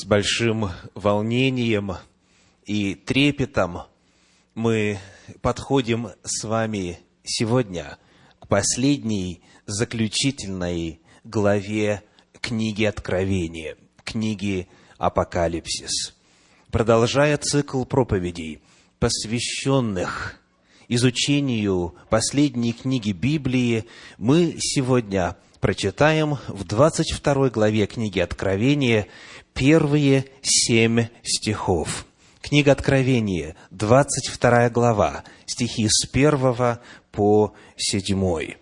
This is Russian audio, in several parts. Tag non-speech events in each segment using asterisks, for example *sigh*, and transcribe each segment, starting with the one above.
С большим волнением и трепетом мы подходим с вами сегодня к последней заключительной главе книги Откровения, книги Апокалипсис. Продолжая цикл проповедей, посвященных изучению последней книги Библии, мы сегодня прочитаем в 22 главе книги Откровения первые семь стихов. Книга Откровения, 22 глава, стихи с 1 по 7.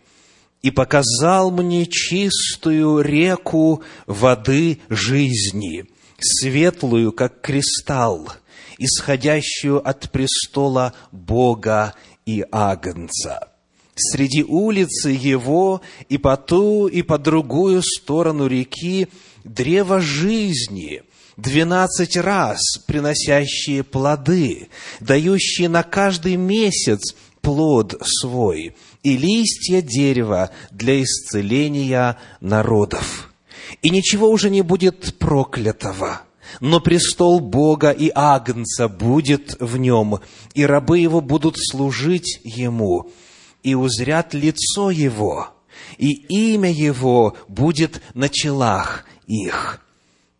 «И показал мне чистую реку воды жизни, светлую, как кристалл, исходящую от престола Бога и Агнца. Среди улицы его и по ту, и по другую сторону реки древо жизни, двенадцать раз приносящие плоды, дающие на каждый месяц плод свой, и листья дерева для исцеления народов. И ничего уже не будет проклятого, но престол Бога и Агнца будет в нем, и рабы его будут служить ему, и узрят лицо его, и имя его будет на челах их,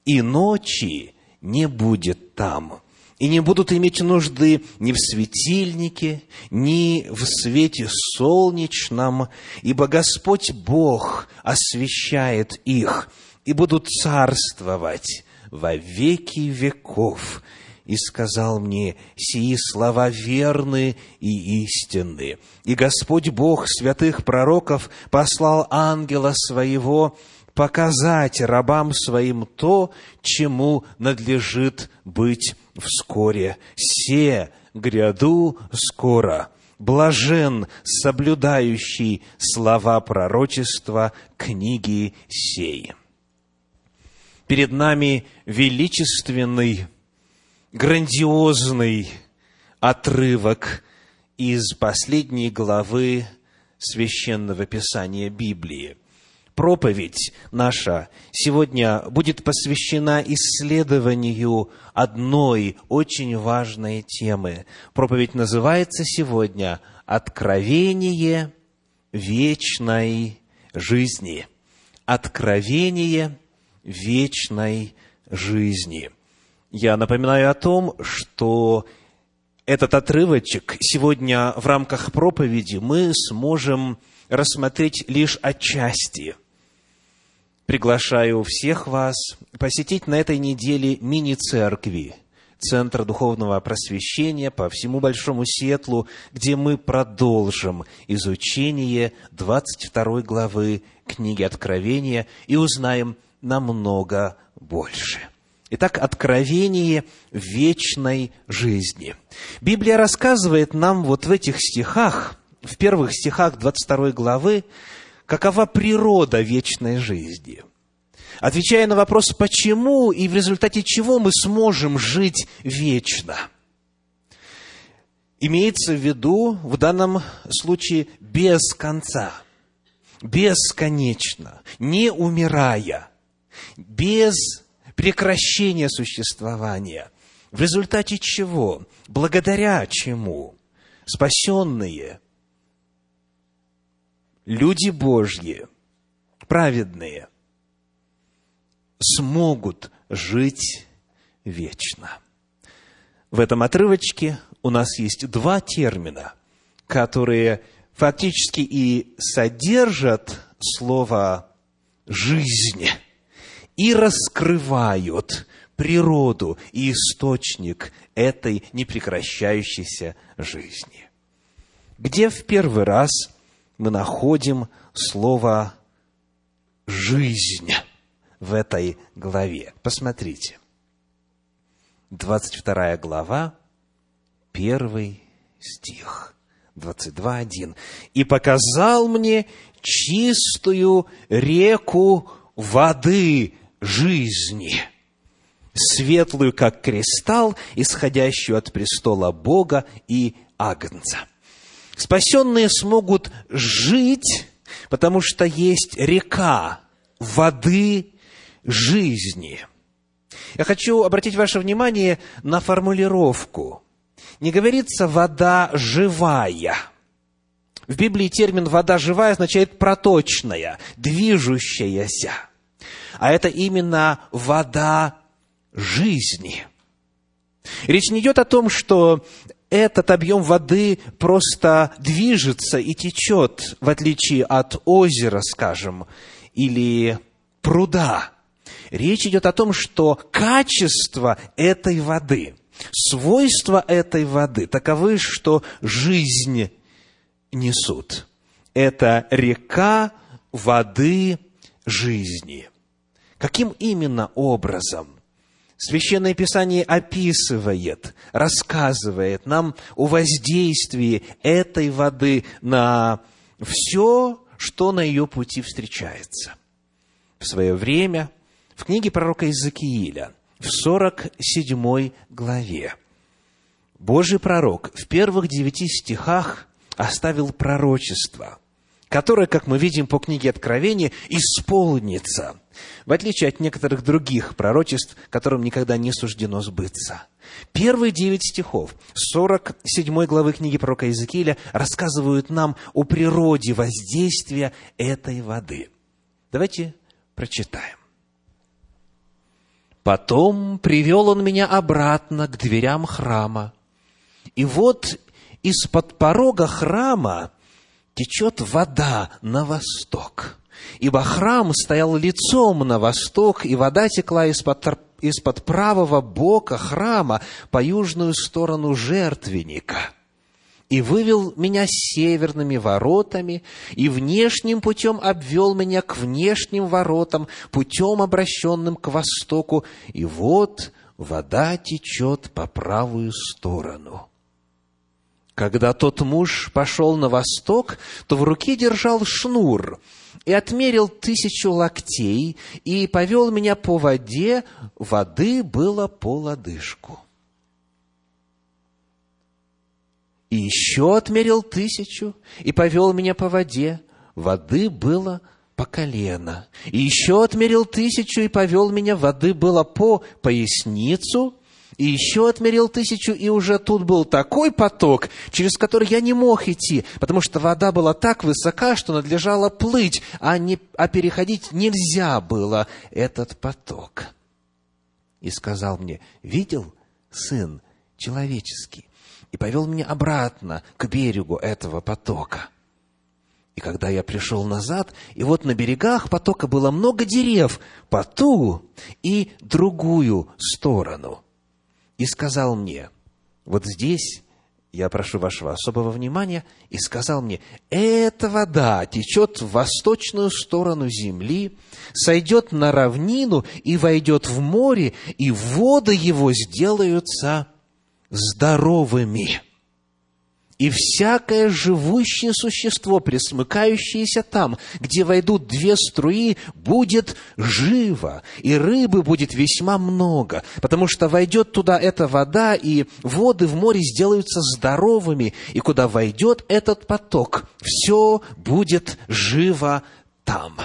и ночи не будет там, и не будут иметь нужды ни в светильнике, ни в свете солнечном, ибо Господь Бог освещает их, и будут царствовать во веки веков. И сказал мне, сии слова верны и истинны. И Господь Бог святых пророков послал ангела своего, показать рабам своим то, чему надлежит быть вскоре. Се гряду скоро. Блажен, соблюдающий слова пророчества книги сей. Перед нами величественный, грандиозный отрывок из последней главы священного писания Библии – проповедь наша сегодня будет посвящена исследованию одной очень важной темы. Проповедь называется сегодня «Откровение вечной жизни». Откровение вечной жизни. Я напоминаю о том, что этот отрывочек сегодня в рамках проповеди мы сможем рассмотреть лишь отчасти – приглашаю всех вас посетить на этой неделе мини-церкви, Центра Духовного Просвещения по всему Большому Сетлу, где мы продолжим изучение 22 главы книги Откровения и узнаем намного больше. Итак, откровение вечной жизни. Библия рассказывает нам вот в этих стихах, в первых стихах 22 главы, какова природа вечной жизни. Отвечая на вопрос, почему и в результате чего мы сможем жить вечно, имеется в виду в данном случае без конца, бесконечно, не умирая, без прекращения существования. В результате чего? Благодаря чему? Спасенные – люди Божьи, праведные, смогут жить вечно. В этом отрывочке у нас есть два термина, которые фактически и содержат слово «жизнь» и раскрывают природу и источник этой непрекращающейся жизни. Где в первый раз – мы находим слово «жизнь» в этой главе. Посмотрите. 22 глава, первый стих. 22.1. «И показал мне чистую реку воды жизни, светлую, как кристалл, исходящую от престола Бога и Агнца». Спасенные смогут жить, потому что есть река воды жизни. Я хочу обратить ваше внимание на формулировку. Не говорится «вода живая». В Библии термин «вода живая» означает проточная, движущаяся. А это именно вода жизни. Речь не идет о том, что этот объем воды просто движется и течет, в отличие от озера, скажем, или пруда. Речь идет о том, что качество этой воды, свойства этой воды таковы, что жизнь несут. Это река воды жизни. Каким именно образом? Священное Писание описывает, рассказывает нам о воздействии этой воды на все, что на ее пути встречается. В свое время в книге пророка Иезекииля, в 47 главе, Божий пророк в первых девяти стихах оставил пророчество, которое, как мы видим по книге Откровения, исполнится, в отличие от некоторых других пророчеств, которым никогда не суждено сбыться. Первые девять стихов 47 главы книги пророка Иезекииля рассказывают нам о природе воздействия этой воды. Давайте прочитаем. Потом привел он меня обратно к дверям храма. И вот из-под порога храма течет вода на восток. Ибо храм стоял лицом на восток, и вода текла из-под из-под правого бока храма по южную сторону жертвенника и вывел меня северными воротами, и внешним путем обвел меня к внешним воротам, путем, обращенным к востоку, и вот вода течет по правую сторону. Когда тот муж пошел на восток, то в руке держал шнур и отмерил тысячу локтей и повел меня по воде, воды было по лодыжку. И еще отмерил тысячу и повел меня по воде, воды было по колено. И еще отмерил тысячу и повел меня, воды было по поясницу, и еще отмерил тысячу, и уже тут был такой поток, через который я не мог идти, потому что вода была так высока, что надлежало плыть, а, не, а переходить нельзя было этот поток. И сказал мне, видел, сын человеческий, и повел меня обратно к берегу этого потока. И когда я пришел назад, и вот на берегах потока было много дерев по ту и другую сторону – и сказал мне, вот здесь я прошу вашего особого внимания, и сказал мне, эта вода течет в восточную сторону земли, сойдет на равнину и войдет в море, и воды его сделаются здоровыми и всякое живущее существо, присмыкающееся там, где войдут две струи, будет живо, и рыбы будет весьма много, потому что войдет туда эта вода, и воды в море сделаются здоровыми, и куда войдет этот поток, все будет живо там.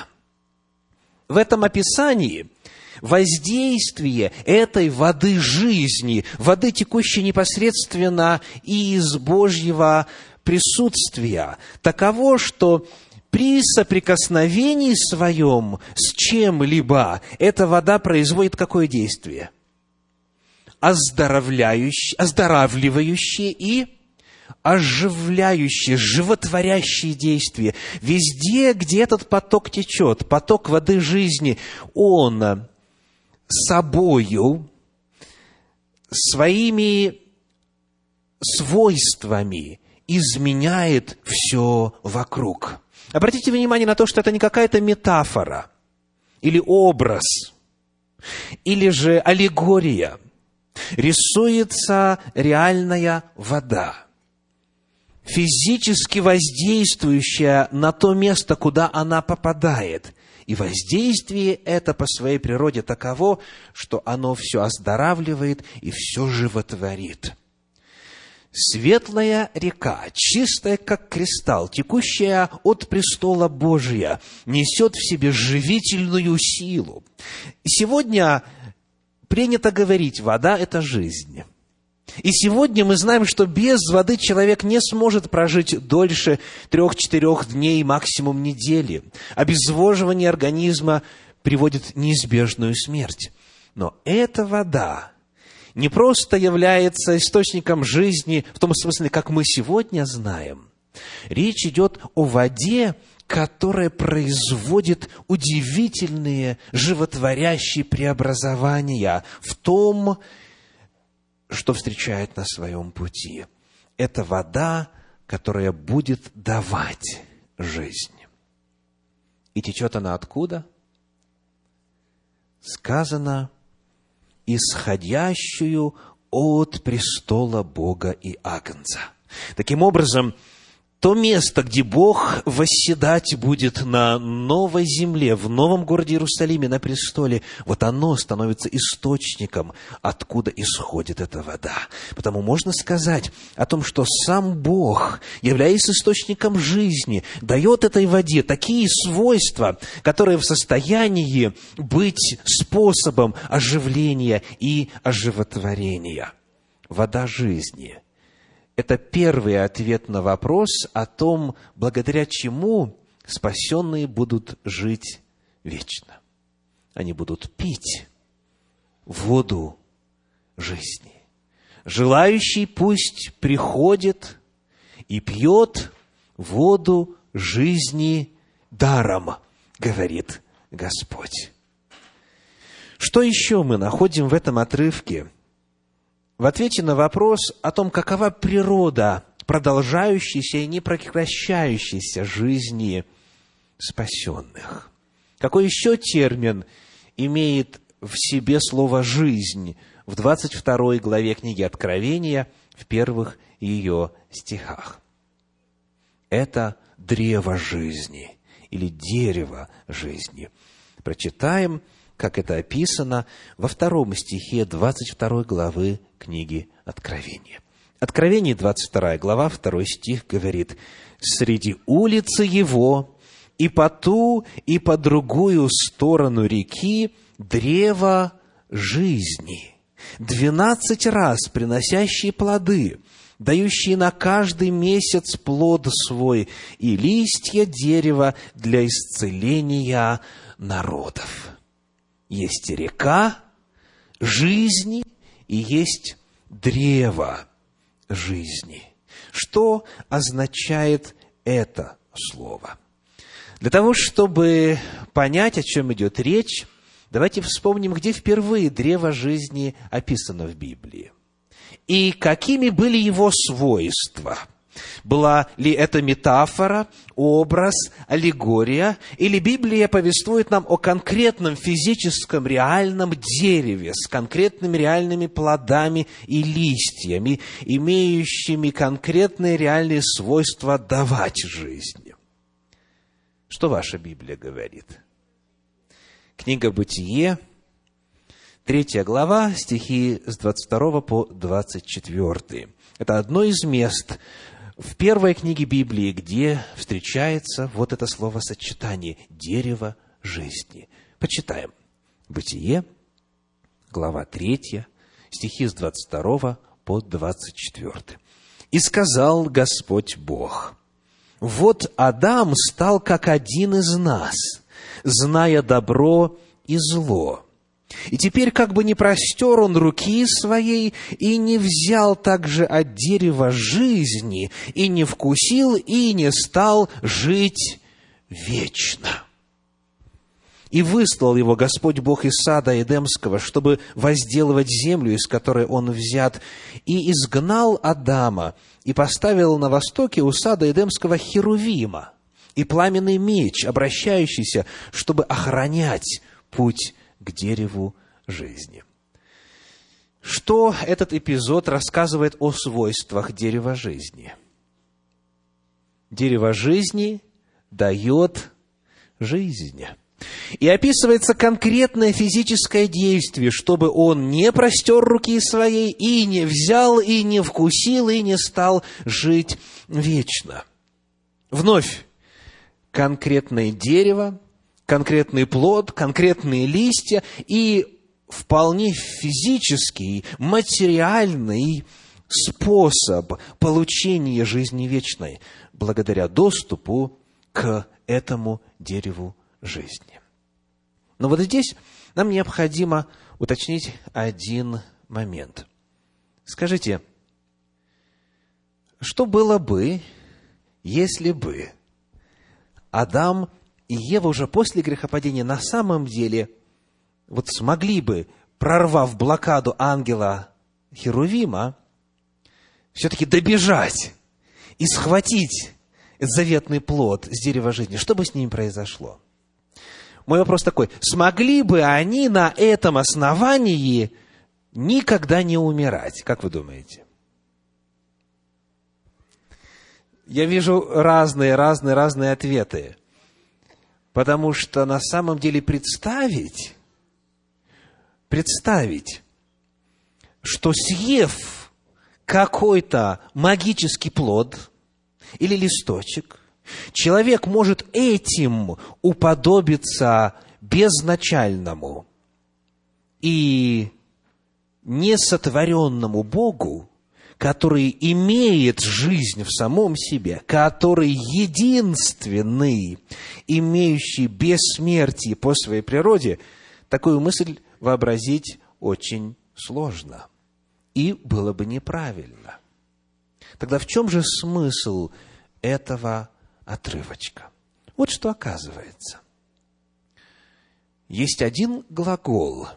В этом описании – воздействие этой воды жизни, воды, текущей непосредственно из Божьего присутствия, таково, что при соприкосновении своем с чем-либо эта вода производит какое действие? Оздоровляющее, оздоравливающее и оживляющее, животворящее действие. Везде, где этот поток течет, поток воды жизни, он собою, своими свойствами изменяет все вокруг. Обратите внимание на то, что это не какая-то метафора или образ, или же аллегория. Рисуется реальная вода, физически воздействующая на то место, куда она попадает. И воздействие это по своей природе таково, что оно все оздоравливает и все животворит. Светлая река, чистая как кристалл, текущая от престола Божия, несет в себе живительную силу. Сегодня принято говорить, вода – это жизнь. И сегодня мы знаем, что без воды человек не сможет прожить дольше трех-четырех дней, максимум недели. Обезвоживание организма приводит неизбежную смерть. Но эта вода не просто является источником жизни в том смысле, как мы сегодня знаем. Речь идет о воде, которая производит удивительные животворящие преобразования в том, что встречает на своем пути. Это вода, которая будет давать жизнь. И течет она откуда? Сказано, исходящую от престола Бога и Агнца. Таким образом, то место, где Бог восседать будет на новой земле, в новом городе Иерусалиме, на престоле, вот оно становится источником, откуда исходит эта вода. Потому можно сказать о том, что сам Бог, являясь источником жизни, дает этой воде такие свойства, которые в состоянии быть способом оживления и оживотворения. Вода жизни – это первый ответ на вопрос о том, благодаря чему спасенные будут жить вечно. Они будут пить воду жизни. Желающий пусть приходит и пьет воду жизни даром, говорит Господь. Что еще мы находим в этом отрывке – в ответе на вопрос о том, какова природа продолжающейся и непрекращающейся жизни спасенных. Какой еще термин имеет в себе слово «жизнь» в 22 главе книги Откровения, в первых ее стихах? Это древо жизни или дерево жизни. Прочитаем как это описано во втором стихе 22 главы книги Откровения. Откровение, 22 глава, 2 стих говорит, «Среди улицы его и по ту, и по другую сторону реки древо жизни, двенадцать раз приносящие плоды, дающие на каждый месяц плод свой, и листья дерева для исцеления народов» есть река жизни и есть древо жизни. Что означает это слово? Для того, чтобы понять, о чем идет речь, давайте вспомним, где впервые древо жизни описано в Библии. И какими были его свойства – была ли это метафора, образ, аллегория, или Библия повествует нам о конкретном физическом реальном дереве с конкретными реальными плодами и листьями, имеющими конкретные реальные свойства давать жизнь? Что ваша Библия говорит? Книга «Бытие», третья глава, стихи с 22 по 24. Это одно из мест, в первой книге Библии, где встречается вот это словосочетание «дерево жизни». Почитаем. Бытие, глава 3, стихи с 22 по 24. «И сказал Господь Бог, вот Адам стал как один из нас, зная добро и зло. И теперь как бы не простер он руки своей и не взял также от дерева жизни, и не вкусил, и не стал жить вечно. И выслал его Господь Бог из сада Эдемского, чтобы возделывать землю, из которой он взят, и изгнал Адама, и поставил на востоке у сада Эдемского Херувима, и пламенный меч, обращающийся, чтобы охранять путь к дереву жизни. Что этот эпизод рассказывает о свойствах дерева жизни? Дерево жизни дает жизнь. И описывается конкретное физическое действие, чтобы он не простер руки своей, и не взял, и не вкусил, и не стал жить вечно. Вновь, конкретное дерево, конкретный плод, конкретные листья, и вполне физический, материальный способ получения жизни вечной благодаря доступу к этому дереву жизни. Но вот здесь нам необходимо уточнить один момент. Скажите, что было бы, если бы Адам и Ева уже после грехопадения на самом деле вот смогли бы, прорвав блокаду ангела Херувима, все-таки добежать и схватить заветный плод с дерева жизни, что бы с ними произошло? Мой вопрос такой, смогли бы они на этом основании никогда не умирать? Как вы думаете? Я вижу разные, разные, разные ответы. Потому что на самом деле представить, представить, что съев какой-то магический плод или листочек, человек может этим уподобиться безначальному и несотворенному Богу, который имеет жизнь в самом себе, который единственный, имеющий бессмертие по своей природе, такую мысль вообразить очень сложно. И было бы неправильно. Тогда в чем же смысл этого отрывочка? Вот что оказывается. Есть один глагол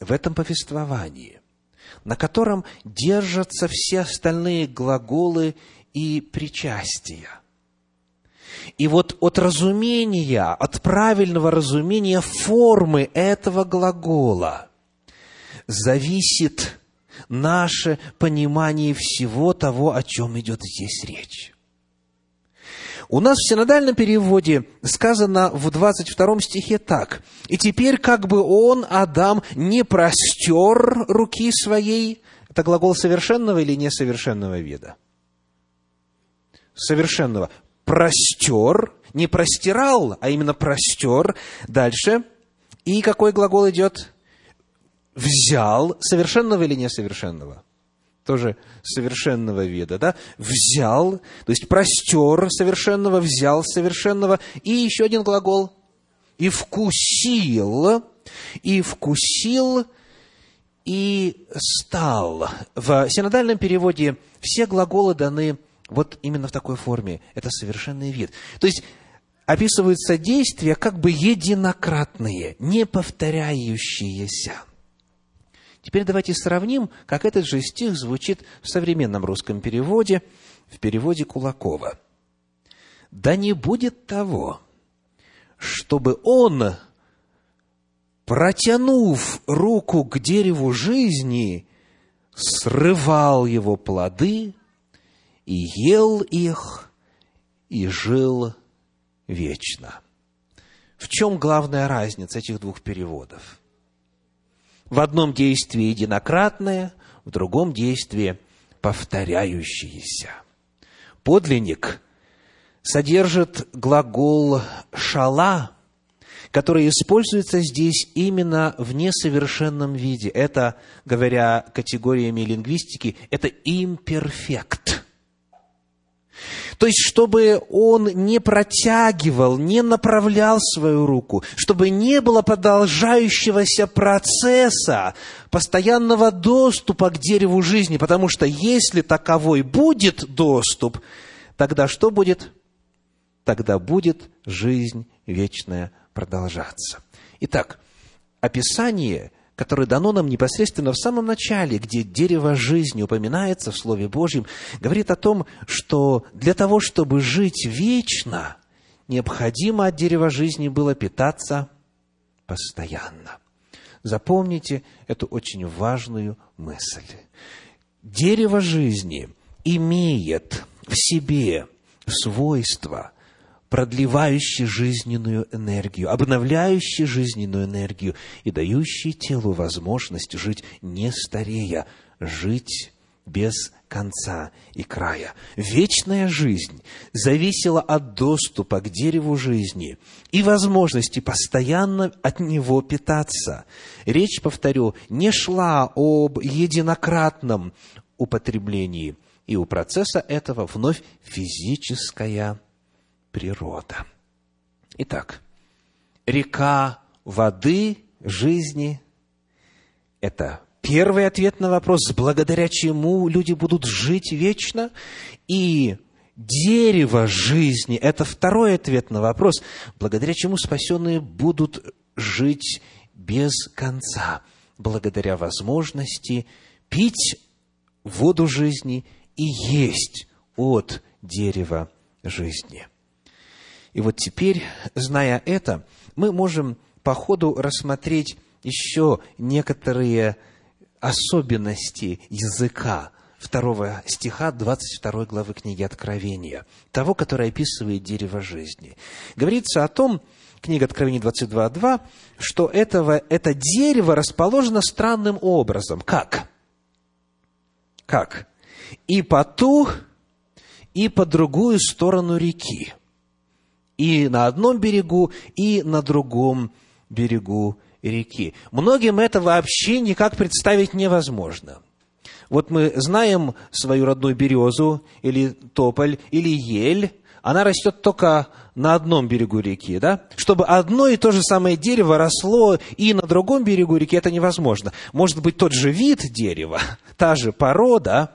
в этом повествовании, на котором держатся все остальные глаголы и причастия. И вот от разумения, от правильного разумения формы этого глагола зависит наше понимание всего того, о чем идет здесь речь. У нас в синодальном переводе сказано в 22 стихе так. «И теперь как бы он, Адам, не простер руки своей». Это глагол совершенного или несовершенного вида? Совершенного. Простер, не простирал, а именно простер. Дальше. И какой глагол идет? Взял. Совершенного или несовершенного? Тоже совершенного вида, да, взял, то есть простер совершенного, взял совершенного, и еще один глагол, и вкусил, и вкусил, и стал. В синодальном переводе все глаголы даны вот именно в такой форме. Это совершенный вид. То есть, описываются действия как бы единократные, не повторяющиеся. Теперь давайте сравним, как этот же стих звучит в современном русском переводе, в переводе Кулакова. «Да не будет того, чтобы он, протянув руку к дереву жизни, срывал его плоды и ел их, и жил вечно». В чем главная разница этих двух переводов? В одном действии единократное, в другом действии повторяющееся. Подлинник содержит глагол «шала», который используется здесь именно в несовершенном виде. Это, говоря категориями лингвистики, это имперфект. То есть, чтобы он не протягивал, не направлял свою руку, чтобы не было продолжающегося процесса, постоянного доступа к дереву жизни, потому что если таковой будет доступ, тогда что будет? Тогда будет жизнь вечная продолжаться. Итак, описание которое дано нам непосредственно в самом начале, где дерево жизни упоминается в Слове Божьем, говорит о том, что для того, чтобы жить вечно, необходимо от дерева жизни было питаться постоянно. Запомните эту очень важную мысль. Дерево жизни имеет в себе свойство – продлевающий жизненную энергию, обновляющий жизненную энергию и дающий телу возможность жить не старея, жить без конца и края. Вечная жизнь зависела от доступа к дереву жизни и возможности постоянно от него питаться. Речь, повторю, не шла об единократном употреблении, и у процесса этого вновь физическая природа. Итак, река воды жизни – это первый ответ на вопрос, благодаря чему люди будут жить вечно, и дерево жизни – это второй ответ на вопрос, благодаря чему спасенные будут жить без конца, благодаря возможности пить воду жизни и есть от дерева жизни. И вот теперь, зная это, мы можем по ходу рассмотреть еще некоторые особенности языка второго стиха 22 главы книги Откровения, того, который описывает дерево жизни. Говорится о том, книга Откровения 22.2, что этого, это дерево расположено странным образом. Как? Как? И по ту, и по другую сторону реки. И на одном берегу, и на другом берегу реки. Многим это вообще никак представить невозможно. Вот мы знаем свою родную березу, или тополь, или ель, она растет только на одном берегу реки, да? Чтобы одно и то же самое дерево росло и на другом берегу реки, это невозможно. Может быть, тот же вид дерева, *laughs* та же порода,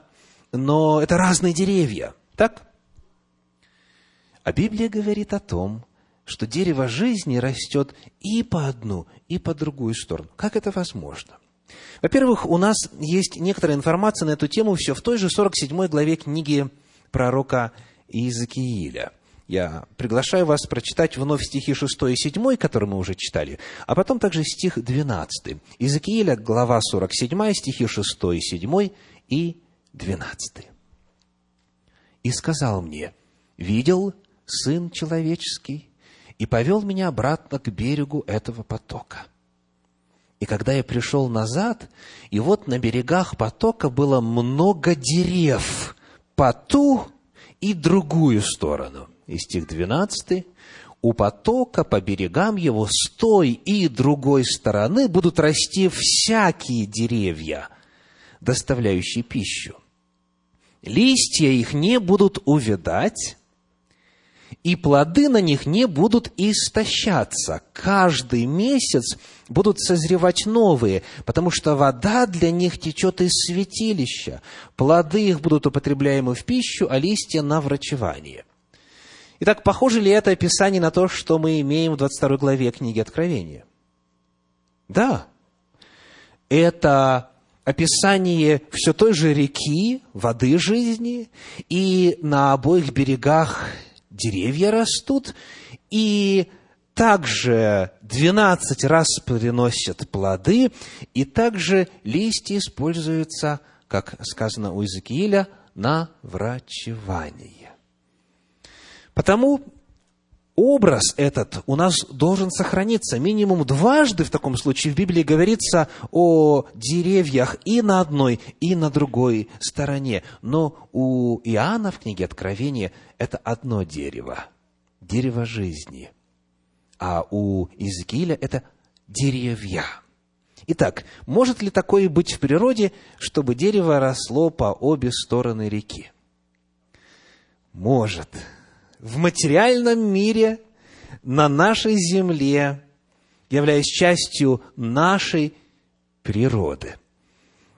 но это разные деревья, так? А Библия говорит о том, что дерево жизни растет и по одну, и по другую сторону. Как это возможно? Во-первых, у нас есть некоторая информация на эту тему все в той же 47 главе книги пророка Иезекииля. Я приглашаю вас прочитать вновь стихи 6 и 7, которые мы уже читали, а потом также стих 12. Иезекииля, глава 47, стихи 6 и 7 и 12. «И сказал мне, видел Сын Человеческий, и повел меня обратно к берегу этого потока. И когда я пришел назад, и вот на берегах потока было много дерев по ту и другую сторону. И стих 12. У потока по берегам его с той и другой стороны будут расти всякие деревья, доставляющие пищу. Листья их не будут увядать, и плоды на них не будут истощаться. Каждый месяц будут созревать новые, потому что вода для них течет из святилища. Плоды их будут употребляемы в пищу, а листья на врачевание. Итак, похоже ли это описание на то, что мы имеем в 22 главе книги Откровения? Да. Это описание все той же реки, воды жизни, и на обоих берегах деревья растут, и также 12 раз приносят плоды, и также листья используются, как сказано у Иезекииля, на врачевание. Потому образ этот у нас должен сохраниться. Минимум дважды в таком случае в Библии говорится о деревьях и на одной, и на другой стороне. Но у Иоанна в книге Откровения это одно дерево, дерево жизни. А у Иезекииля это деревья. Итак, может ли такое быть в природе, чтобы дерево росло по обе стороны реки? Может в материальном мире, на нашей земле, являясь частью нашей природы.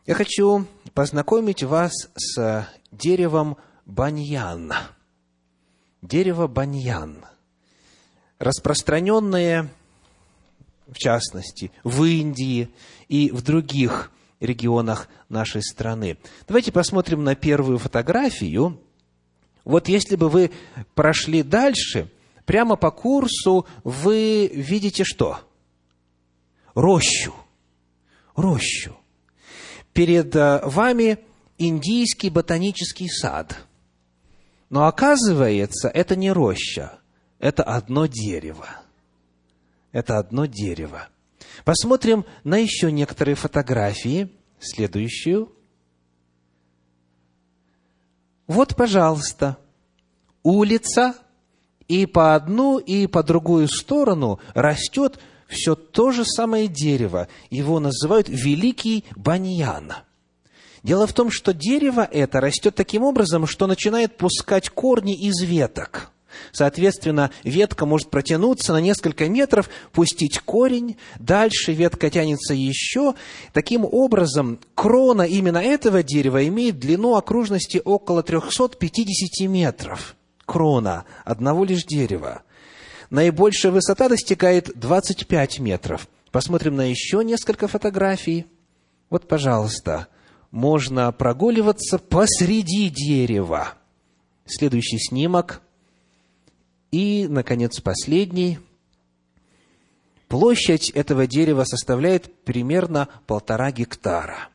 Я хочу познакомить вас с деревом баньян. Дерево баньян, распространенное, в частности, в Индии и в других регионах нашей страны. Давайте посмотрим на первую фотографию – вот если бы вы прошли дальше, прямо по курсу вы видите что? Рощу. Рощу. Перед э, вами индийский ботанический сад. Но оказывается, это не роща, это одно дерево. Это одно дерево. Посмотрим на еще некоторые фотографии. Следующую. Вот, пожалуйста, улица, и по одну, и по другую сторону растет все то же самое дерево. Его называют Великий Баньян. Дело в том, что дерево это растет таким образом, что начинает пускать корни из веток – Соответственно, ветка может протянуться на несколько метров, пустить корень, дальше ветка тянется еще. Таким образом, крона именно этого дерева имеет длину окружности около 350 метров. Крона одного лишь дерева. Наибольшая высота достигает 25 метров. Посмотрим на еще несколько фотографий. Вот, пожалуйста, можно прогуливаться посреди дерева. Следующий снимок – и, наконец, последний. Площадь этого дерева составляет примерно полтора гектара.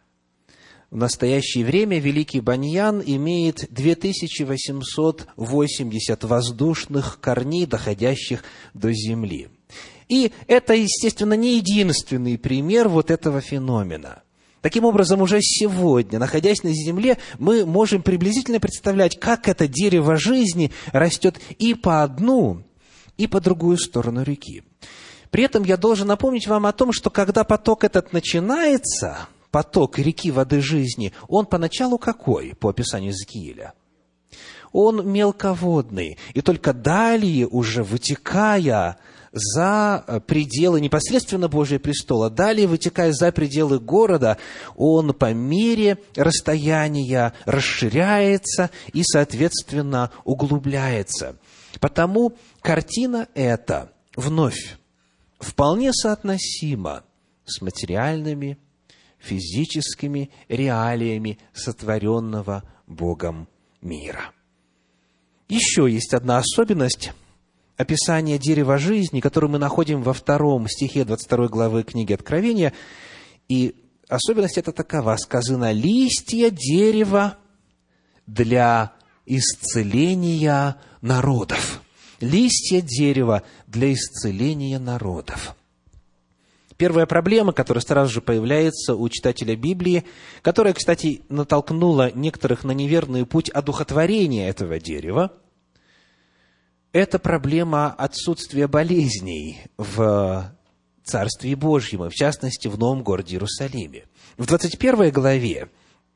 В настоящее время Великий Баньян имеет 2880 воздушных корней, доходящих до земли. И это, естественно, не единственный пример вот этого феномена – Таким образом, уже сегодня, находясь на земле, мы можем приблизительно представлять, как это дерево жизни растет и по одну, и по другую сторону реки. При этом я должен напомнить вам о том, что когда поток этот начинается, поток реки воды жизни, он поначалу какой, по описанию Иезекииля? Он мелководный, и только далее, уже вытекая за э, пределы непосредственно Божьего престола. Далее, вытекая за пределы города, он по мере расстояния расширяется и, соответственно, углубляется. Потому картина эта вновь вполне соотносима с материальными, физическими реалиями сотворенного Богом мира. Еще есть одна особенность описание дерева жизни, которое мы находим во втором стихе 22 главы книги Откровения. И особенность это такова. Сказано, листья дерева для исцеления народов. Листья дерева для исцеления народов. Первая проблема, которая сразу же появляется у читателя Библии, которая, кстати, натолкнула некоторых на неверный путь одухотворения этого дерева – это проблема отсутствия болезней в Царстве Божьем, и в частности в новом городе Иерусалиме. В 21 главе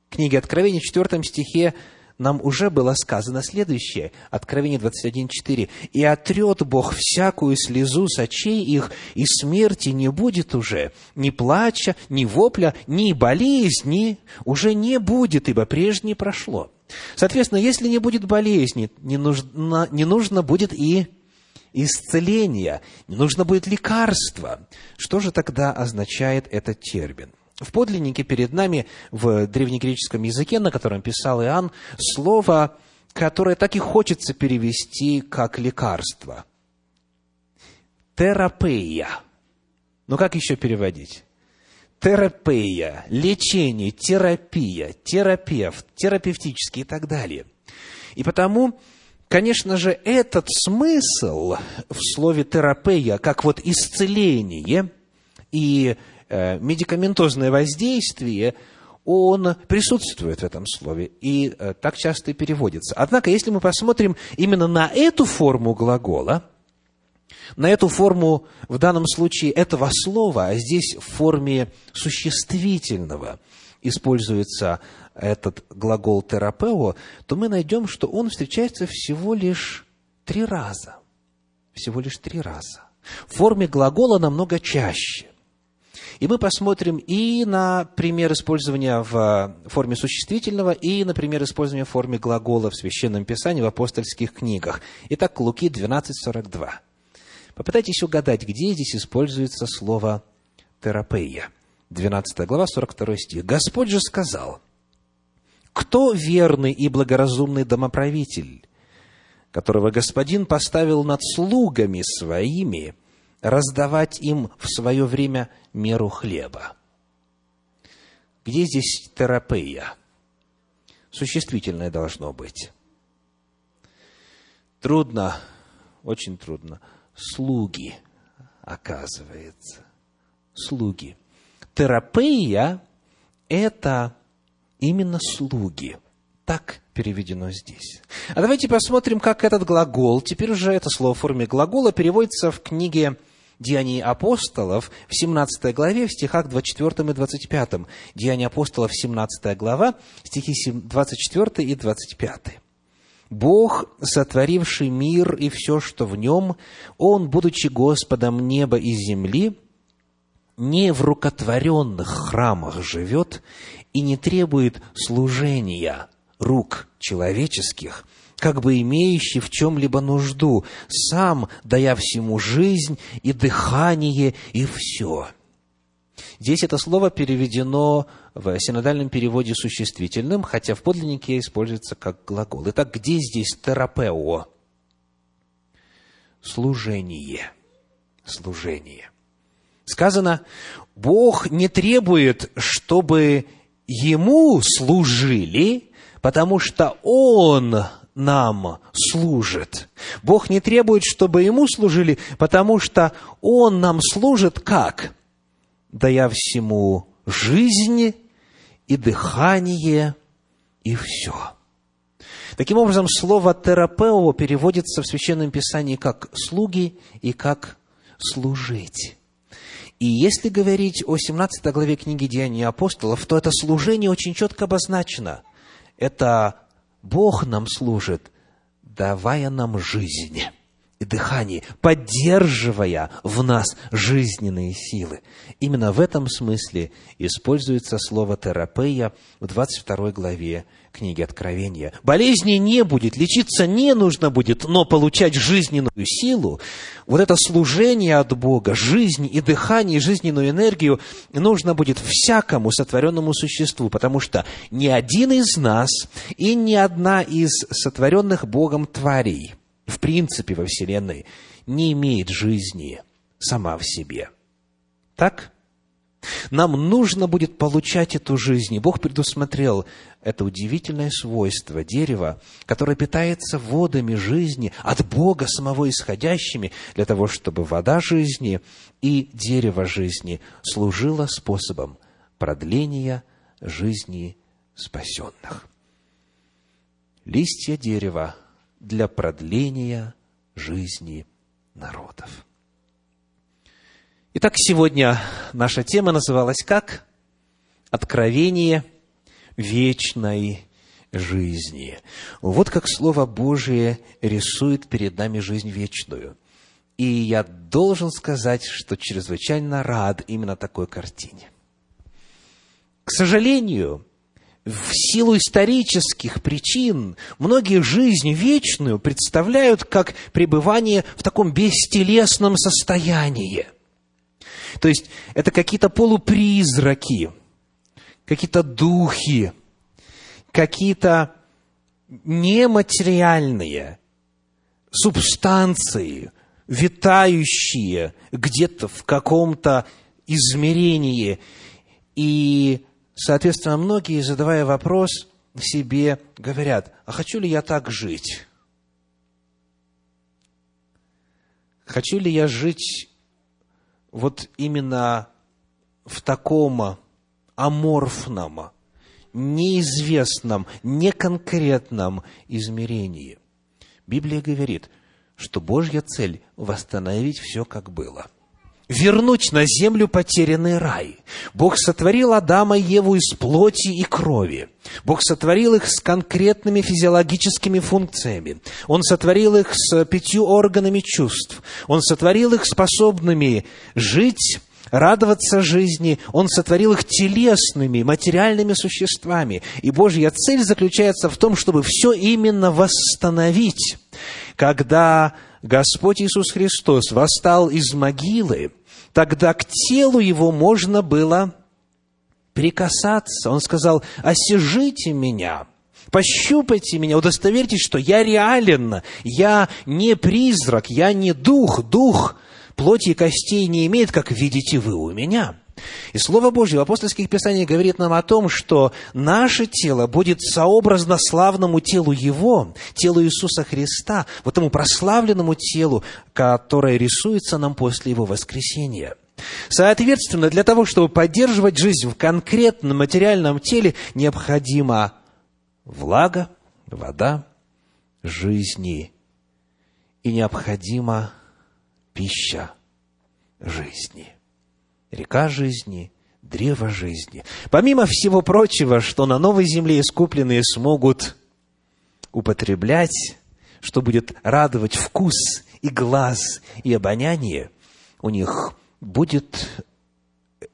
книги Откровения, в 4 стихе, нам уже было сказано следующее, Откровение 21.4. «И отрет Бог всякую слезу с очей их, и смерти не будет уже, ни плача, ни вопля, ни болезни уже не будет, ибо прежнее прошло». Соответственно, если не будет болезни, не нужно, не нужно будет и исцеления, не нужно будет лекарства. Что же тогда означает этот термин? В подлиннике перед нами в древнегреческом языке, на котором писал Иоанн, слово, которое так и хочется перевести как лекарство. Терапия. Ну, как еще переводить? Терапия, лечение, терапия, терапевт, терапевтический и так далее. И потому, конечно же, этот смысл в слове терапия, как вот исцеление и э, медикаментозное воздействие, он присутствует в этом слове и э, так часто и переводится. Однако, если мы посмотрим именно на эту форму глагола – на эту форму, в данном случае, этого слова, а здесь в форме существительного используется этот глагол терапео, то мы найдем, что он встречается всего лишь три раза. Всего лишь три раза. В форме глагола намного чаще. И мы посмотрим и на пример использования в форме существительного, и на пример использования в форме глагола в Священном Писании, в апостольских книгах. Итак, Луки 12.42. Попытайтесь угадать, где здесь используется слово терапия. 12 глава, 42 стих. «Господь же сказал, кто верный и благоразумный домоправитель, которого господин поставил над слугами своими, раздавать им в свое время меру хлеба?» Где здесь терапия? Существительное должно быть. Трудно, очень трудно слуги, оказывается. Слуги. Терапия – это именно слуги. Так переведено здесь. А давайте посмотрим, как этот глагол, теперь уже это слово в форме глагола, переводится в книге Деяний апостолов в 17 главе, в стихах 24 и 25. Деяния апостолов, 17 глава, стихи 24 и 25. Бог, сотворивший мир и все, что в нем, Он, будучи Господом неба и земли, не в рукотворенных храмах живет и не требует служения рук человеческих, как бы имеющий в чем-либо нужду, сам дая всему жизнь и дыхание и все. Здесь это слово переведено в синодальном переводе существительным, хотя в подлиннике используется как глагол. Итак, где здесь терапео? Служение. Служение. Сказано, Бог не требует, чтобы Ему служили, потому что Он нам служит. Бог не требует, чтобы Ему служили, потому что Он нам служит как? Дая всему жизнь и дыхание, и все. Таким образом, слово «терапео» переводится в Священном Писании как «слуги» и как «служить». И если говорить о 17 главе книги Деяний апостолов, то это служение очень четко обозначено. Это Бог нам служит, давая нам жизнь и дыхание, поддерживая в нас жизненные силы. Именно в этом смысле используется слово «терапия» в 22 главе книги Откровения. Болезни не будет, лечиться не нужно будет, но получать жизненную силу, вот это служение от Бога, жизнь и дыхание, жизненную энергию нужно будет всякому сотворенному существу, потому что ни один из нас и ни одна из сотворенных Богом тварей, в принципе, во Вселенной, не имеет жизни сама в себе. Так? Нам нужно будет получать эту жизнь. И Бог предусмотрел это удивительное свойство дерева, которое питается водами жизни, от Бога самого исходящими, для того, чтобы вода жизни и дерево жизни служило способом продления жизни спасенных. Листья дерева для продления жизни народов. Итак, сегодня наша тема называлась как? Откровение вечной жизни. Вот как Слово Божие рисует перед нами жизнь вечную. И я должен сказать, что чрезвычайно рад именно такой картине. К сожалению, в силу исторических причин многие жизнь вечную представляют как пребывание в таком бестелесном состоянии – то есть это какие-то полупризраки, какие-то духи, какие-то нематериальные субстанции, витающие где-то в каком-то измерении. И, соответственно, многие, задавая вопрос себе, говорят, а хочу ли я так жить? Хочу ли я жить вот именно в таком аморфном, неизвестном, неконкретном измерении. Библия говорит, что Божья цель – восстановить все, как было – вернуть на землю потерянный рай. Бог сотворил Адама и Еву из плоти и крови. Бог сотворил их с конкретными физиологическими функциями. Он сотворил их с пятью органами чувств. Он сотворил их способными жить, радоваться жизни. Он сотворил их телесными, материальными существами. И Божья цель заключается в том, чтобы все именно восстановить. Когда Господь Иисус Христос восстал из могилы, тогда к телу Его можно было прикасаться. Он сказал, осижите меня, пощупайте меня, удостоверьтесь, что я реален, я не призрак, я не дух, дух плоти и костей не имеет, как видите вы у меня. И Слово Божье в апостольских писаниях говорит нам о том, что наше тело будет сообразно славному телу Его, телу Иисуса Христа, вот тому прославленному телу, которое рисуется нам после Его воскресения. Соответственно, для того, чтобы поддерживать жизнь в конкретном материальном теле, необходимо влага, вода жизни и необходима пища жизни. Река жизни, древо жизни. Помимо всего прочего, что на новой земле искупленные смогут употреблять, что будет радовать вкус и глаз и обоняние, у них будет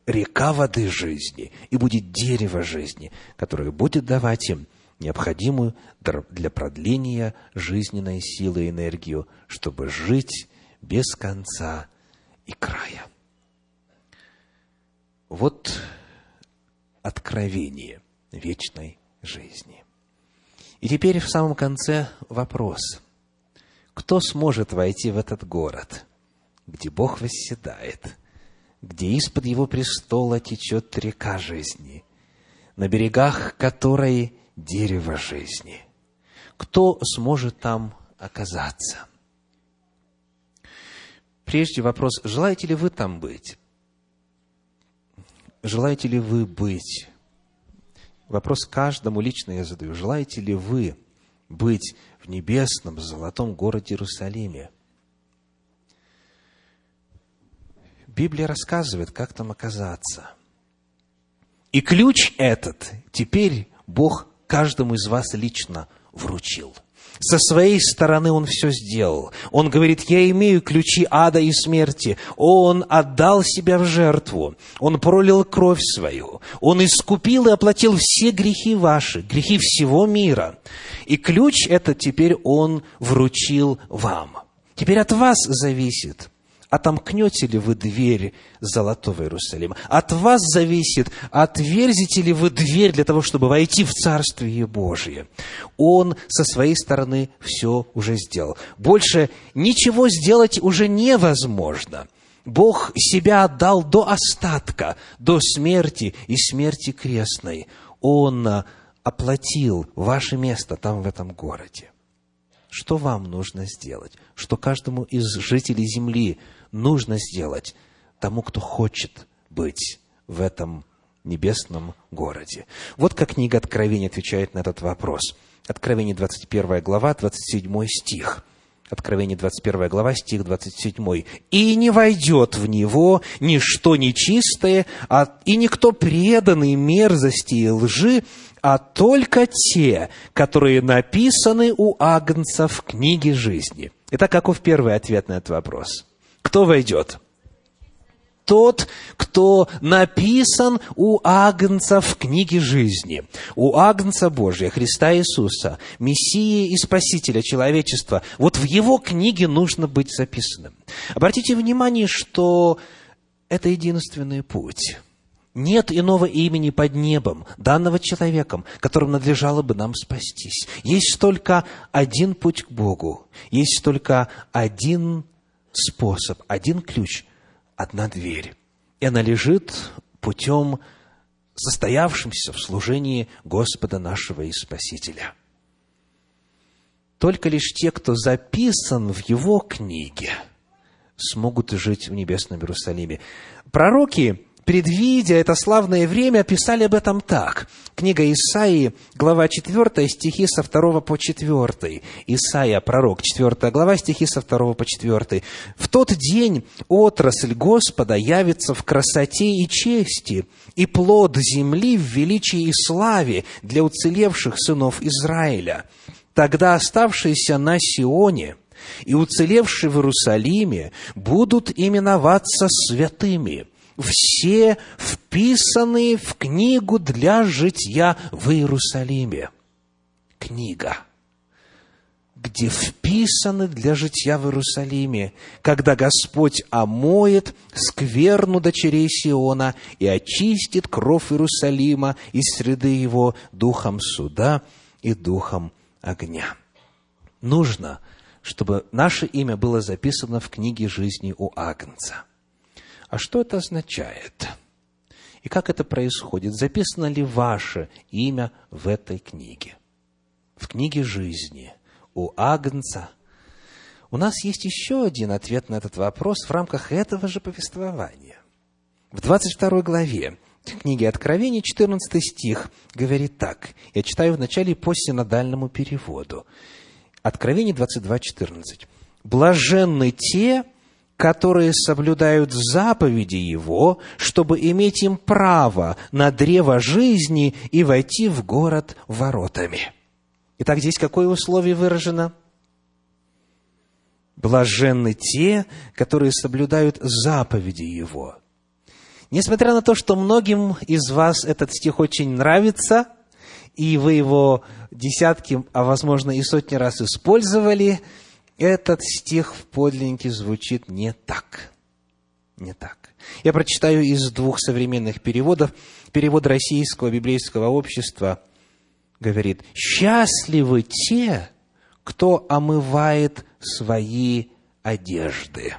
река воды жизни и будет дерево жизни, которое будет давать им необходимую для продления жизненной силы и энергию, чтобы жить без конца и края. Вот откровение вечной жизни. И теперь в самом конце вопрос. Кто сможет войти в этот город, где Бог восседает, где из-под его престола течет река жизни, на берегах которой дерево жизни? Кто сможет там оказаться? Прежде вопрос, желаете ли вы там быть? Желаете ли вы быть? Вопрос каждому лично я задаю. Желаете ли вы быть в небесном золотом городе Иерусалиме? Библия рассказывает, как там оказаться. И ключ этот теперь Бог каждому из вас лично вручил – со своей стороны он все сделал. Он говорит, я имею ключи ада и смерти. Он отдал себя в жертву. Он пролил кровь свою. Он искупил и оплатил все грехи ваши, грехи всего мира. И ключ этот теперь он вручил вам. Теперь от вас зависит, отомкнете ли вы дверь Золотого Иерусалима. От вас зависит, отверзите ли вы дверь для того, чтобы войти в Царствие Божие. Он со своей стороны все уже сделал. Больше ничего сделать уже невозможно. Бог себя отдал до остатка, до смерти и смерти крестной. Он оплатил ваше место там, в этом городе. Что вам нужно сделать? Что каждому из жителей земли нужно сделать тому, кто хочет быть в этом небесном городе. Вот как книга Откровения отвечает на этот вопрос. Откровение 21 глава, 27 стих. Откровение 21 глава, стих 27. «И не войдет в него ничто нечистое, а, и никто преданный мерзости и лжи, а только те, которые написаны у Агнца в книге жизни». Итак, каков первый ответ на этот вопрос? Кто войдет? Тот, кто написан у Агнца в книге жизни, у Агнца Божия, Христа Иисуса, Мессии и Спасителя человечества. Вот в его книге нужно быть записанным. Обратите внимание, что это единственный путь. Нет иного имени под небом, данного человеком, которым надлежало бы нам спастись. Есть только один путь к Богу, есть только один способ, один ключ, одна дверь. И она лежит путем состоявшимся в служении Господа нашего и Спасителя. Только лишь те, кто записан в Его книге, смогут жить в Небесном Иерусалиме. Пророки предвидя это славное время, писали об этом так. Книга Исаии, глава 4, стихи со 2 по 4. Исаия, пророк, 4 глава, стихи со 2 по 4. «В тот день отрасль Господа явится в красоте и чести, и плод земли в величии и славе для уцелевших сынов Израиля. Тогда оставшиеся на Сионе и уцелевшие в Иерусалиме будут именоваться святыми» все вписаны в книгу для житья в Иерусалиме. Книга, где вписаны для житья в Иерусалиме, когда Господь омоет скверну дочерей Сиона и очистит кровь Иерусалима из среды его духом суда и духом огня. Нужно, чтобы наше имя было записано в книге жизни у Агнца – а что это означает? И как это происходит? Записано ли ваше имя в этой книге? В книге жизни у Агнца. У нас есть еще один ответ на этот вопрос в рамках этого же повествования. В 22 главе книги Откровений, 14 стих, говорит так. Я читаю вначале по синодальному переводу. Откровение 22, 14. «Блаженны те, которые соблюдают заповеди Его, чтобы иметь им право на древо жизни и войти в город воротами». Итак, здесь какое условие выражено? Блаженны те, которые соблюдают заповеди Его. Несмотря на то, что многим из вас этот стих очень нравится, и вы его десятки, а возможно и сотни раз использовали, этот стих в подлиннике звучит не так. Не так. Я прочитаю из двух современных переводов. Перевод Российского библейского общества говорит, «Счастливы те, кто омывает свои одежды».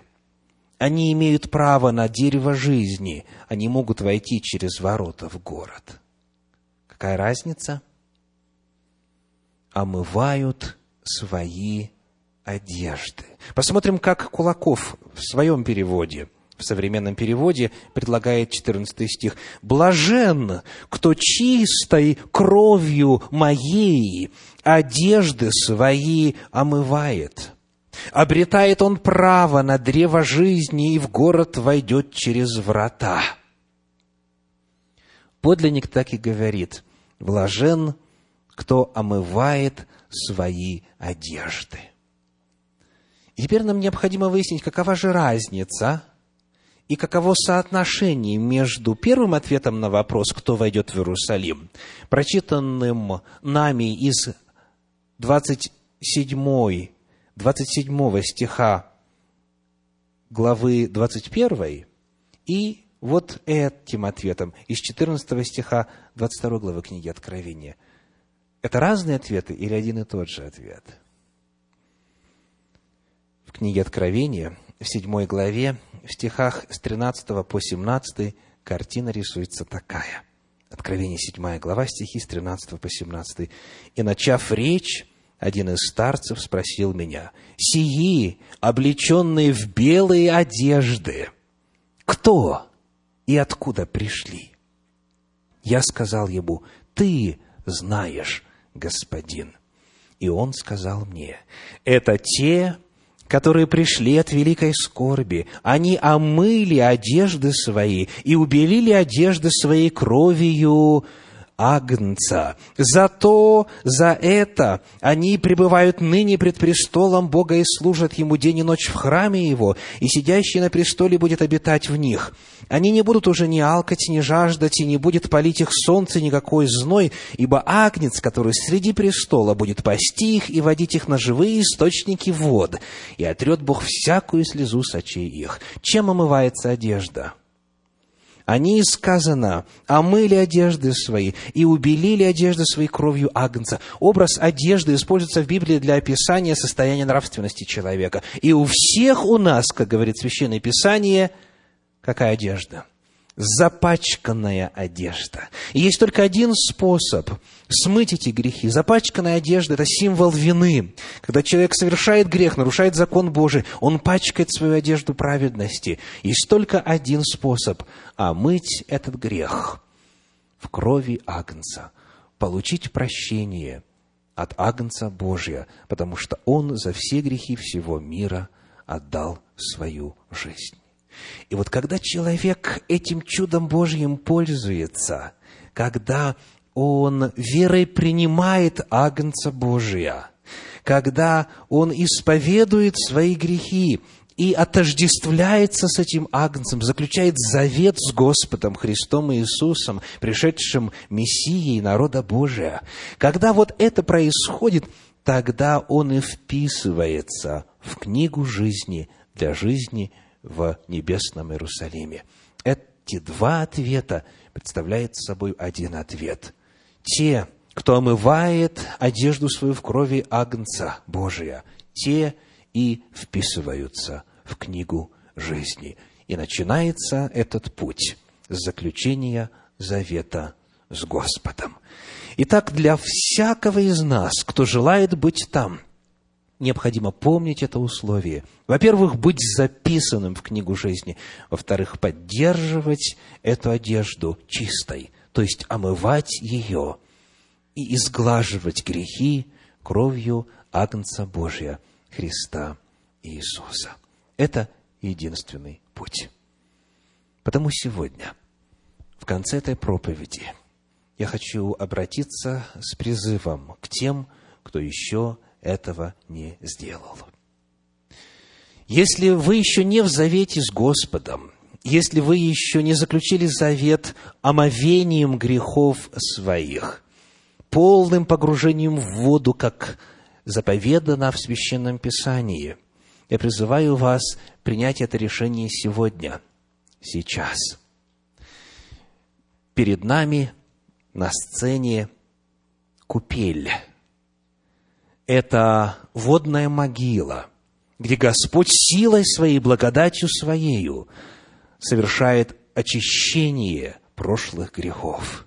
Они имеют право на дерево жизни. Они могут войти через ворота в город. Какая разница? Омывают свои одежды. Посмотрим, как Кулаков в своем переводе, в современном переводе, предлагает 14 стих. «Блажен, кто чистой кровью моей одежды свои омывает». Обретает он право на древо жизни и в город войдет через врата. Подлинник так и говорит, блажен, кто омывает свои одежды. И теперь нам необходимо выяснить, какова же разница и каково соотношение между первым ответом на вопрос, кто войдет в Иерусалим, прочитанным нами из 27 27 стиха главы 21 и вот этим ответом из 14 стиха 22 главы книги Откровения. Это разные ответы или один и тот же ответ? В книге Откровения, в 7 главе, в стихах с 13 по 17 картина рисуется такая. Откровение 7 глава, стихи с 13 по 17. «И, начав речь, один из старцев спросил меня, «Сии, облеченные в белые одежды, кто и откуда пришли?» Я сказал ему, «Ты знаешь, господин». И он сказал мне, «Это те, которые пришли от великой скорби. Они омыли одежды свои и убелили одежды своей кровью Агнца. Зато за это они пребывают ныне пред престолом Бога и служат Ему день и ночь в храме Его, и сидящий на престоле будет обитать в них. Они не будут уже ни алкать, ни жаждать, и не будет палить их солнце никакой зной, ибо Агнец, который среди престола, будет пасти их и водить их на живые источники вод, и отрет Бог всякую слезу с очей их. Чем омывается одежда? Они, сказано, омыли одежды свои и убелили одежды свои кровью агнца. Образ одежды используется в Библии для описания состояния нравственности человека. И у всех у нас, как говорит Священное Писание, какая одежда? Запачканная одежда. И есть только один способ смыть эти грехи. Запачканная одежда – это символ вины. Когда человек совершает грех, нарушает закон Божий, он пачкает свою одежду праведности. Есть только один способ – омыть этот грех в крови Агнца, получить прощение от Агнца Божия, потому что Он за все грехи всего мира отдал свою жизнь. И вот когда человек этим чудом Божьим пользуется, когда он верой принимает Агнца Божия, когда он исповедует свои грехи и отождествляется с этим Агнцем, заключает завет с Господом Христом Иисусом, пришедшим Мессией народа Божия. Когда вот это происходит, тогда он и вписывается в книгу жизни для жизни в небесном Иерусалиме. Эти два ответа представляют собой один ответ. Те, кто омывает одежду свою в крови Агнца Божия, те и вписываются в книгу жизни. И начинается этот путь с заключения завета с Господом. Итак, для всякого из нас, кто желает быть там – необходимо помнить это условие. Во-первых, быть записанным в книгу жизни. Во-вторых, поддерживать эту одежду чистой, то есть омывать ее и изглаживать грехи кровью Агнца Божия, Христа Иисуса. Это единственный путь. Потому сегодня, в конце этой проповеди, я хочу обратиться с призывом к тем, кто еще этого не сделал. Если вы еще не в завете с Господом, если вы еще не заключили завет омовением грехов своих, полным погружением в воду, как заповедано в Священном Писании, я призываю вас принять это решение сегодня, сейчас. Перед нами на сцене купель – это водная могила, где Господь силой своей, благодатью своею совершает очищение прошлых грехов.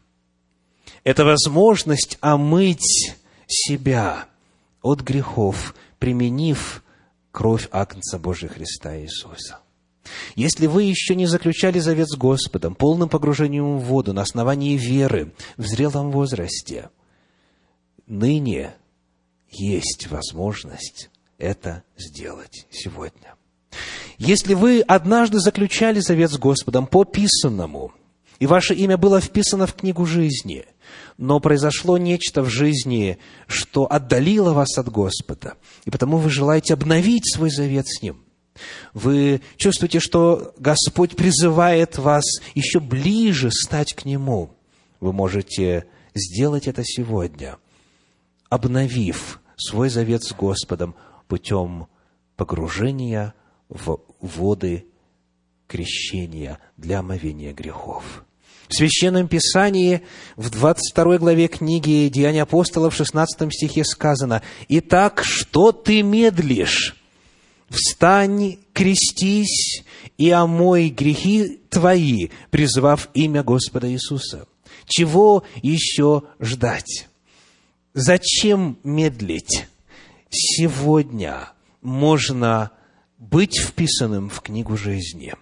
Это возможность омыть себя от грехов, применив кровь Агнца Божия Христа Иисуса. Если вы еще не заключали завет с Господом, полным погружением в воду на основании веры в зрелом возрасте, ныне есть возможность это сделать сегодня. Если вы однажды заключали завет с Господом по писанному, и ваше имя было вписано в книгу жизни, но произошло нечто в жизни, что отдалило вас от Господа, и потому вы желаете обновить свой завет с Ним. Вы чувствуете, что Господь призывает вас еще ближе стать к Нему. Вы можете сделать это сегодня, обновив свой завет с Господом путем погружения в воды крещения для омовения грехов. В Священном Писании в 22 главе книги Деяния апостолов в 16 стихе сказано «Итак, что ты медлишь? Встань, крестись и омой грехи твои, призвав имя Господа Иисуса». Чего еще ждать? Зачем медлить? Сегодня можно быть вписанным в книгу жизни.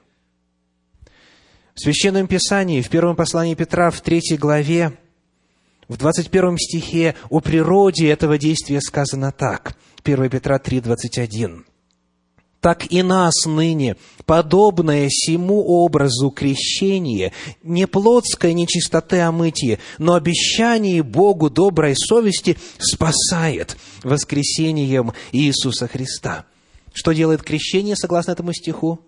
В Священном Писании, в первом послании Петра, в третьей главе, в 21 стихе о природе этого действия сказано так. 1 Петра 3, 21 так и нас ныне, подобное сему образу крещения, не плотской нечистоты омытие, но обещание Богу доброй совести спасает воскресением Иисуса Христа. Что делает крещение, согласно этому стиху?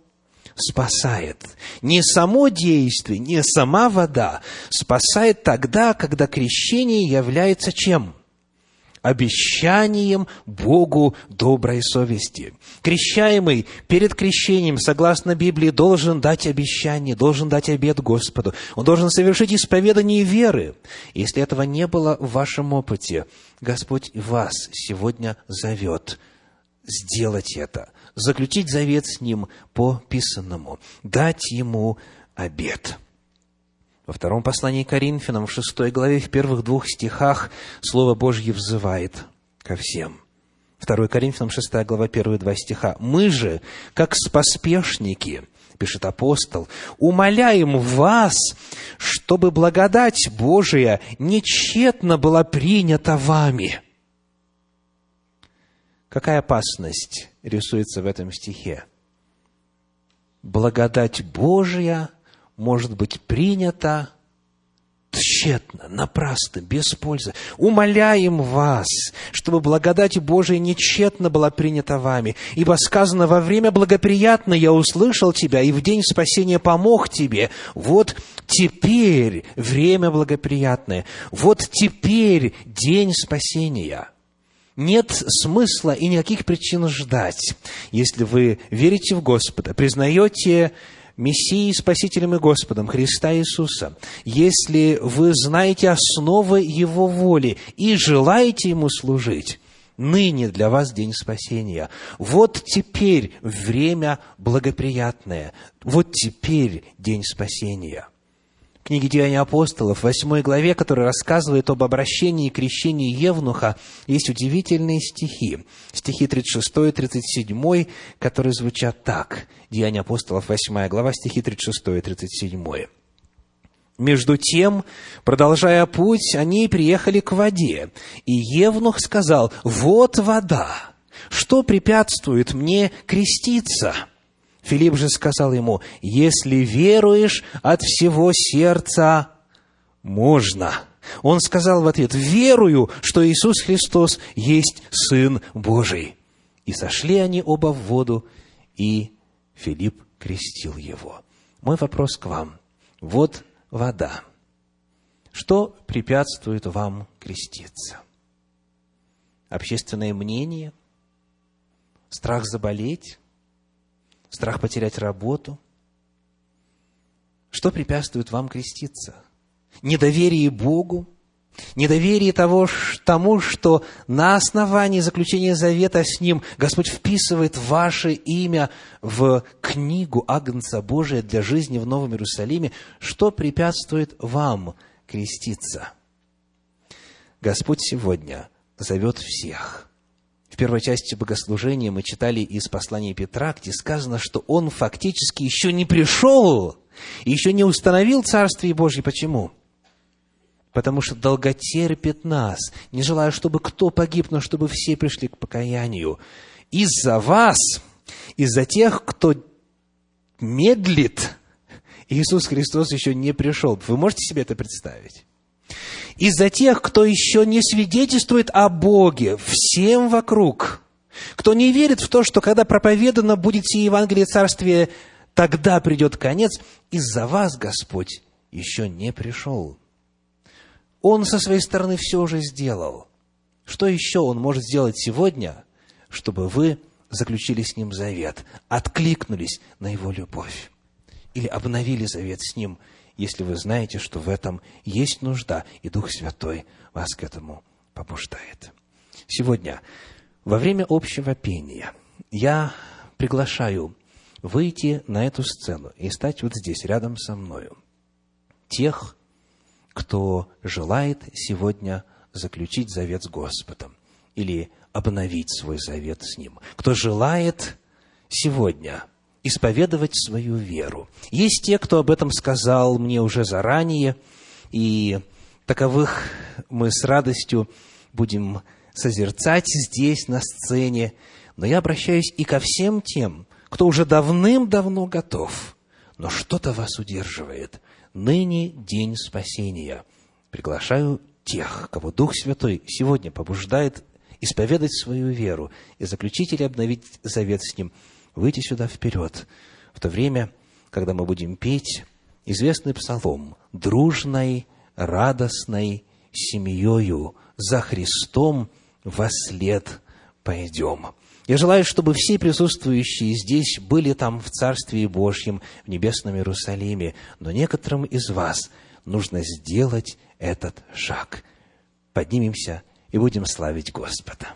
спасает. Не само действие, не сама вода спасает тогда, когда крещение является чем? Обещанием Богу доброй совести. Крещаемый перед крещением, согласно Библии, должен дать обещание, должен дать обет Господу. Он должен совершить исповедание веры. Если этого не было в вашем опыте, Господь вас сегодня зовет сделать это, заключить завет с Ним по писанному, дать Ему обет. Во втором послании Коринфянам, в шестой главе, в первых двух стихах, Слово Божье взывает ко всем. 2 Коринфянам, 6 глава, первые два стиха. «Мы же, как споспешники, — пишет апостол, — умоляем вас, чтобы благодать Божия нечетно была принята вами». Какая опасность рисуется в этом стихе? Благодать Божия может быть принято тщетно, напрасно, без пользы. Умоляем вас, чтобы благодать Божия нечетно была принята вами. Ибо сказано, во время благоприятно я услышал тебя, и в день спасения помог тебе. Вот теперь время благоприятное. Вот теперь день спасения. Нет смысла и никаких причин ждать. Если вы верите в Господа, признаете Мессией, Спасителем и Господом Христа Иисуса, если вы знаете основы Его воли и желаете Ему служить, ныне для вас день спасения. Вот теперь время благоприятное. Вот теперь день спасения. Книге Деяния апостолов, в восьмой главе, которая рассказывает об обращении и крещении Евнуха, есть удивительные стихи. Стихи 36 и 37, которые звучат так. Деяния апостолов, восьмая глава, стихи 36 и 37. Между тем, продолжая путь, они приехали к воде, и Евнух сказал, «Вот вода, что препятствует мне креститься?» Филипп же сказал ему, «Если веруешь от всего сердца, можно». Он сказал в ответ, «Верую, что Иисус Христос есть Сын Божий». И сошли они оба в воду, и Филипп крестил его. Мой вопрос к вам. Вот вода. Что препятствует вам креститься? Общественное мнение? Страх заболеть? Страх потерять работу. Что препятствует вам креститься? Недоверие Богу, недоверие того, тому, что на основании заключения завета с Ним Господь вписывает ваше имя в книгу Агнца Божия для жизни в Новом Иерусалиме. Что препятствует вам креститься? Господь сегодня зовет всех – в первой части богослужения мы читали из послания Петра, где сказано, что он фактически еще не пришел, еще не установил Царствие Божье. Почему? Потому что долготерпит нас, не желая, чтобы кто погиб, но чтобы все пришли к покаянию. Из-за вас, из-за тех, кто медлит, Иисус Христос еще не пришел. Вы можете себе это представить? Из-за тех, кто еще не свидетельствует о Боге всем вокруг, кто не верит в то, что когда проповедано будет сие Евангелие Царствия, тогда придет конец, из-за вас Господь еще не пришел. Он со своей стороны все уже сделал. Что еще Он может сделать сегодня, чтобы вы заключили с Ним завет, откликнулись на Его любовь или обновили завет с Ним – если вы знаете, что в этом есть нужда, и Дух Святой вас к этому побуждает. Сегодня, во время общего пения, я приглашаю выйти на эту сцену и стать вот здесь, рядом со мною, тех, кто желает сегодня заключить завет с Господом или обновить свой завет с Ним, кто желает сегодня – исповедовать свою веру. Есть те, кто об этом сказал мне уже заранее, и таковых мы с радостью будем созерцать здесь, на сцене. Но я обращаюсь и ко всем тем, кто уже давным-давно готов, но что-то вас удерживает. Ныне день спасения. Приглашаю тех, кого Дух Святой сегодня побуждает исповедать свою веру и заключить или обновить завет с Ним – выйти сюда вперед, в то время, когда мы будем петь известный псалом «Дружной, радостной семьею за Христом во след пойдем». Я желаю, чтобы все присутствующие здесь были там в Царстве Божьем, в Небесном Иерусалиме, но некоторым из вас нужно сделать этот шаг. Поднимемся и будем славить Господа.